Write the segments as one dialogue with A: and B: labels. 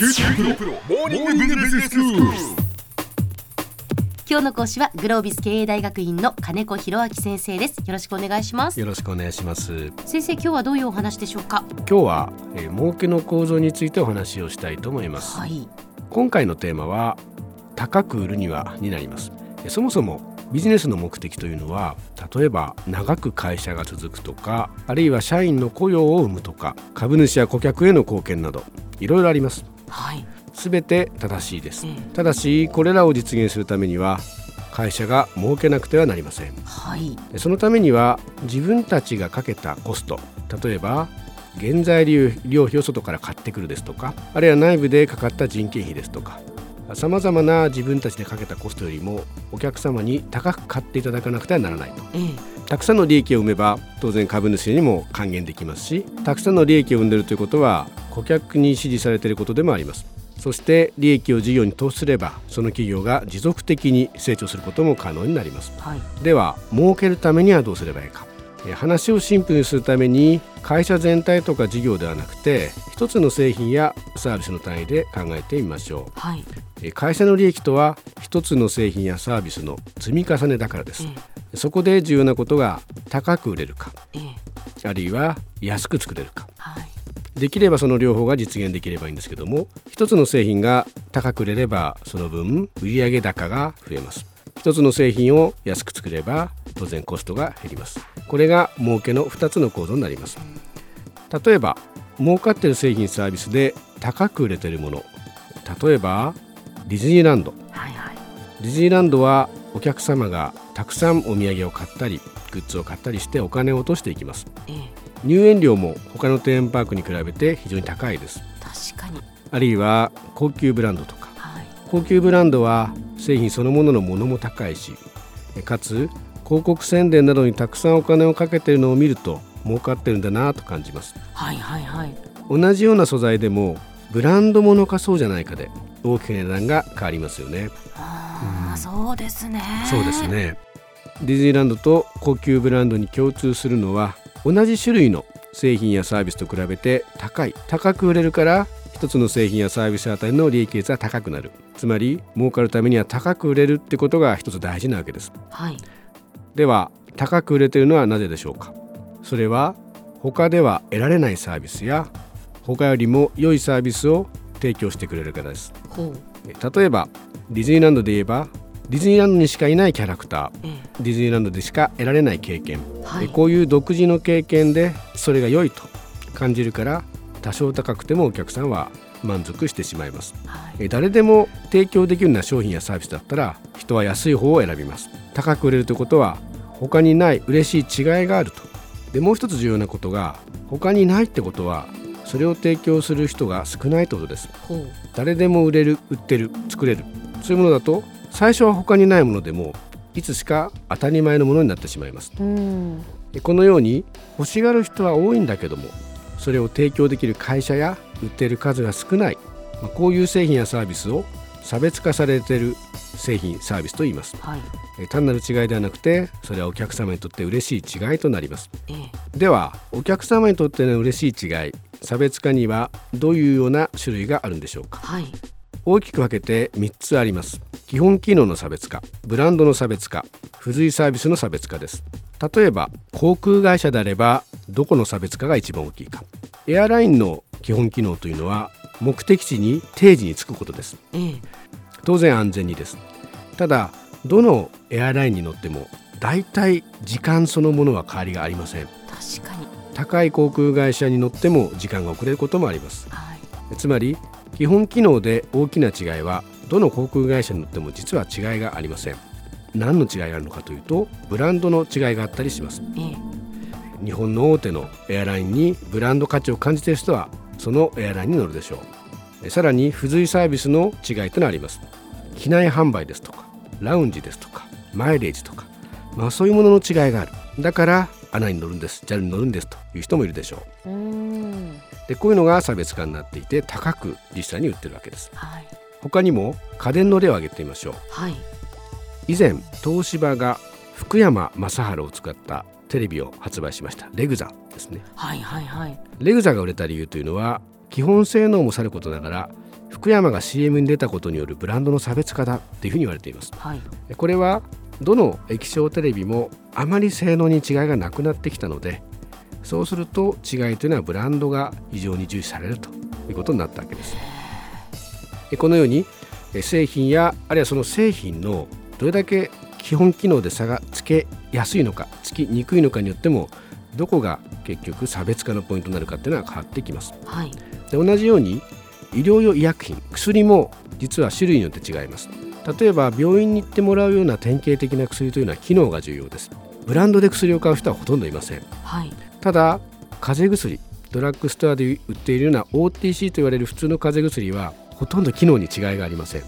A: QTPro モーニングビジネススクール
B: 今日の講師はグロービス経営大学院の金子博明先生です。よろしくお願いします。
C: よろしくお願いします。
B: 先生今日はどういうお話でしょうか？
C: 今日は、えー、儲けの構造についてお話をしたいと思います、
B: はい。
C: 今回のテーマは高く売るにはになります。えそもそもビジネスの目的というのは例えば長く会社が続くとかあるいは社員の雇用を生むとか株主や顧客への貢献などいろいろあります
B: はい。
C: すべて正しいです。
B: ええ。
C: ただしこれらを実現するためには会社が儲けなくてはなりません。
B: はい。
C: そのためには自分たちがかけたコスト例えば原材料費を外から買ってくるですとかあるいは内部でかかった人件費ですとかさまざまな自分たちでかけたコストよりもお客様に高く買っていただかなくてはならない。と
B: ええ。
C: たくさんの利益を生めば当然株主にも還元できますしたくさんの利益を生んでいるということは顧客に支持されていることでもあります。そして利益を事業に投資すればその企業が持続的に成長することも可能になります。
B: はい。
C: では儲けるためにはどうすればいいか。えー話をシンプルにするために会社全体とか事業ではなくて一つの製品やサービスの単位で考えてみましょ
B: はい、
C: うえー会社の利益とは一つの製品やサービスの積み重ねだからです。
B: え
C: そこで重要なことが高く売れるか
B: えええ。
C: あるいは安く作れるか。
B: はい。
C: できればその両方が実現できればいいんですけども一つの製品が高く売れればその分売上高が増えます。一つの製品を安く作れば当然コストが減りますこれが儲けの2つの構造になります。例えば儲かっている製品サービスで高く売れているもの。例えばディズニーランド。
B: はいはい。
C: ディズニーランドはお客様がたくさんお土産を買ったりグッズを買ったりしてお金を落としていきます。
B: ええ。
C: 入園料も他のテーマパークに比べて非常に高いです。
B: 確かに。
C: あるいは高級ブランドとか。
B: はい。
C: 高級ブランドは製品そのもののものも高いしかつ広告宣伝などにたくさんお金をかけているのを見ると儲かってるんだなと感じます。
B: はいはいはい。
C: 同じような素材でもブランドものかそうじゃないかで大きく値段が変わりますよね。
B: ああそうですね。
C: そうですね。ディズニーランドと高級ブランドに共通するのは同じ種類の製品やサービスと比べて高い高く売れるから一つの製品やサービスあたりの利益率は高くなる。つまり儲かるためには高く売れるってことが一つ大事なわけです。
B: はい
C: では高く売れているのはなぜでしょうか？それは他では得られないサービスや他よりも良いサービスを提供してくれるからです。例えばディズニーランドで言えばディズニーランドにしかいないキャラクター
B: え
C: ディズニーランドでしか得られない経験、
B: えはい。
C: えこういう独自の経験でそれが良いと感じるから多少高くてもお客さんは満足してしまいます。
B: はい。
C: え誰でも提供できるような商品やサービスだったら人は安い方を選びます。高く売れるということは他にない嬉しい違いがあると。でもう一つ重要なことが他にないってことはそれを提供する人が少ないってことです。誰でも売れる売ってる作れる。そういうものだと最初は他にないものでもいつしか当たり前のものになってしまいます。このように欲しがる人は多いんだけどもそれを提供できる会社や売っている数が少ない、まあこういう製品やサービスを差別化されている製品サービスと言います。
B: はい。
C: え単なる違いではなくてそれはお客様にとって嬉しい違いとなります。
B: ええ。
C: ではお客様にとっての嬉しい違い差別化にはどういうような種類があるんでしょうか？
B: はい。
C: 大きく分けて3つあります。基本機能の差別化ブランドの差別化付随サービスの差別化です例えば航空会社であればどこの差別化が一番大きいか。エアラインの基本機能というのは目的地に定時に着くことです。
B: ええ。
C: 当然安全にです。ただどのエアラインに乗っても大体時間そのものは変わりがありません。
B: 確かに。
C: 高い航空会社に乗っても時間が遅れることもあります。
B: はい。
C: つまり基本機能で大きな違いはどの航空会社に乗っても実は違いがありません何の違いがあるのかというとブランドの違いがあったりします。
B: ええ。
C: 日本の大手のエアラインにブランド価値を感じている人はそのエアラインに乗るでしょう。えさらに付随サービスの違いというのがあります。機内販売ですとかラウンジですとかマイレージとか、まあ、そういうものの違いがある。だからアナに乗るんです。JAL に乗るんですという人もいるでしょう。
B: うん。
C: でこういうのが差別化になっていて高く実際に売ってるわけです。
B: はい。
C: 他にも家電の例を挙げてみましょう。
B: はい
C: 以前東芝が福山雅治を使ったテレビを発売しました。レグザですね。
B: はいはいはい。
C: レグザが売れた理由というのは基本性能もさることながら福山が CM に出たことによるブランドの差別化だっていうふうに言われています。
B: はい。
C: これはどの液晶テレビもあまり性能に違いがなくなってきたのでそうすると違いというのはブランドが非常に重視されるということになったわけです。えこのようにえ製品やあるいはその製品のどれだけ基本機能で差がつけやすいのかつきにくいのかによってもどこが結局差別化のポイントになるかっていうのは変わってきます。
B: はい。
C: で同じように医療用医薬品薬も実は種類によって違います。例えば病院に行ってもらうような典型的な薬というのは機能が重要です。ブランドで薬を買う人はほとんどいません。
B: はい。
C: ただ風邪薬ドラッグストアで売っているような OTC と言われる普通の風邪薬はほとんど機能に違いがありません。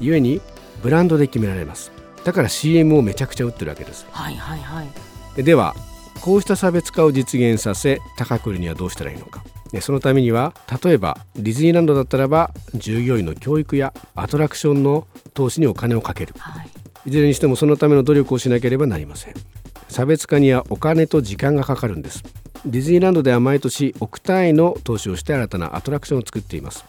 C: 故にブランドで決められます。だから CM をめちゃくちゃ打ってるわけです。
B: はいはいはい。
C: でではこうした差別化を実現させ高く売るにはどうしたらいいのか。でそのためには例えばディズニーランドだったらば従業員の教育やアトラクションの投資にお金をかける。
B: はい。
C: いずれにしてもそのための努力をしなければなりません。差別化にはお金と時間がかかるんです。ディズニーランドでは毎年億単位の投資をして新たなアトラクションを作っています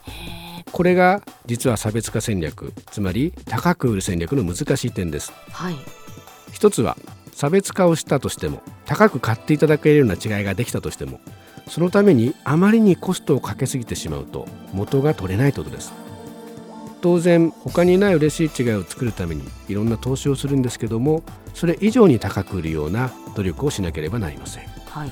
C: これが実は差別化戦略つまり高く売る戦略の難しい点です。
B: はい。
C: 一つは差別化をしたとしても高く買っていただけるような違いができたとしてもそのためにあまりにコストをかけすぎてしまうと元が取れないということです。当然他にない嬉しい違いを作るためにいろんな投資をするんですけどもそれ以上に高く売るような努力をしなければなりません。
B: はい。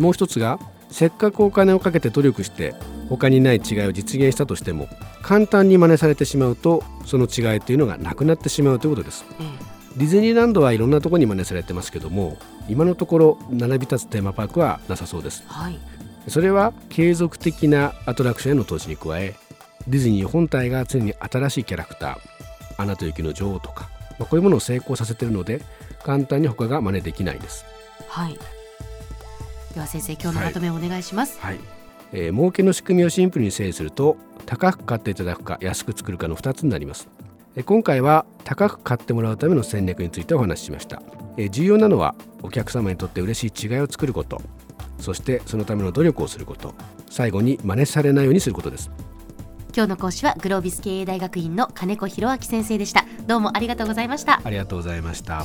C: もう一つがせっかくお金をかけて努力して他にない違いを実現したとしても簡単に真似されてしまうとその違いというのがなくなってしまうということです。
B: え
C: ディズニーランドはいろんなところに真似されてますけども今のところ並び立つテーマパークはなさそうです。
B: えはい。
C: それは継続的なアトラクションへの投資に加えディズニー本体が常に新しいキャラクター「アナと雪の女王」とか、まあ、こういうものを成功させているので簡単に他が真似できないです。
B: はい。では先生今日のまとめをお願いします。
C: はい、えー儲けの仕組みをシンプルに整理すると高く買っていただくか安く作るかの2つになります。えー今回は高く買ってもらうための戦略についてお話ししました。えー重要なのはお客様にとって嬉しい違いを作ること。そしてそのための努力をすること。最後に真似されないようにすることです。
B: 今日の講師はグロービス経営大学院の金子博明先生でした。どうもありがとうございました。
C: ありがとうございました